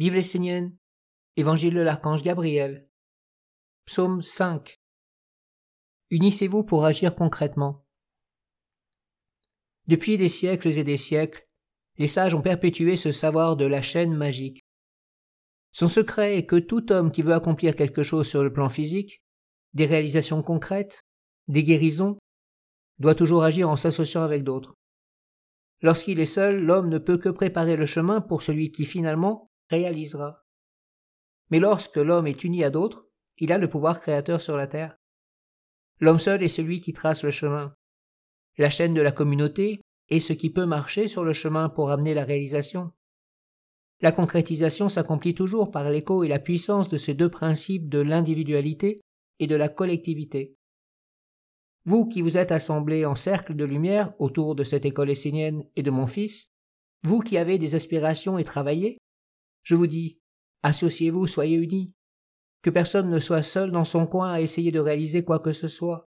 Bible essénienne, Évangile de l'archange Gabriel, Psaume 5. Unissez-vous pour agir concrètement. Depuis des siècles et des siècles, les sages ont perpétué ce savoir de la chaîne magique. Son secret est que tout homme qui veut accomplir quelque chose sur le plan physique, des réalisations concrètes, des guérisons, doit toujours agir en s'associant avec d'autres. Lorsqu'il est seul, l'homme ne peut que préparer le chemin pour celui qui finalement réalisera. Mais lorsque l'homme est uni à d'autres, il a le pouvoir créateur sur la terre. L'homme seul est celui qui trace le chemin. La chaîne de la communauté est ce qui peut marcher sur le chemin pour amener la réalisation. La concrétisation s'accomplit toujours par l'écho et la puissance de ces deux principes de l'individualité et de la collectivité. Vous qui vous êtes assemblés en cercle de lumière autour de cette école essénienne et de mon fils, vous qui avez des aspirations et travaillez, je vous dis, associez-vous, soyez unis. Que personne ne soit seul dans son coin à essayer de réaliser quoi que ce soit.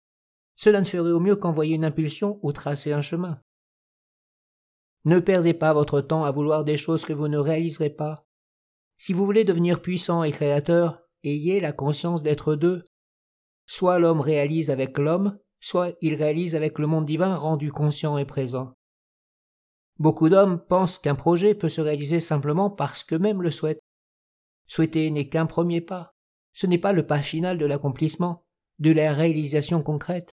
Cela ne ferait au mieux qu'envoyer une impulsion ou tracer un chemin. Ne perdez pas votre temps à vouloir des choses que vous ne réaliserez pas. Si vous voulez devenir puissant et créateur, ayez la conscience d'être deux. Soit l'homme réalise avec l'homme, soit il réalise avec le monde divin rendu conscient et présent. Beaucoup d'hommes pensent qu'un projet peut se réaliser simplement parce qu'eux-mêmes le souhaitent. Souhaiter n'est qu'un premier pas. Ce n'est pas le pas final de l'accomplissement, de la réalisation concrète.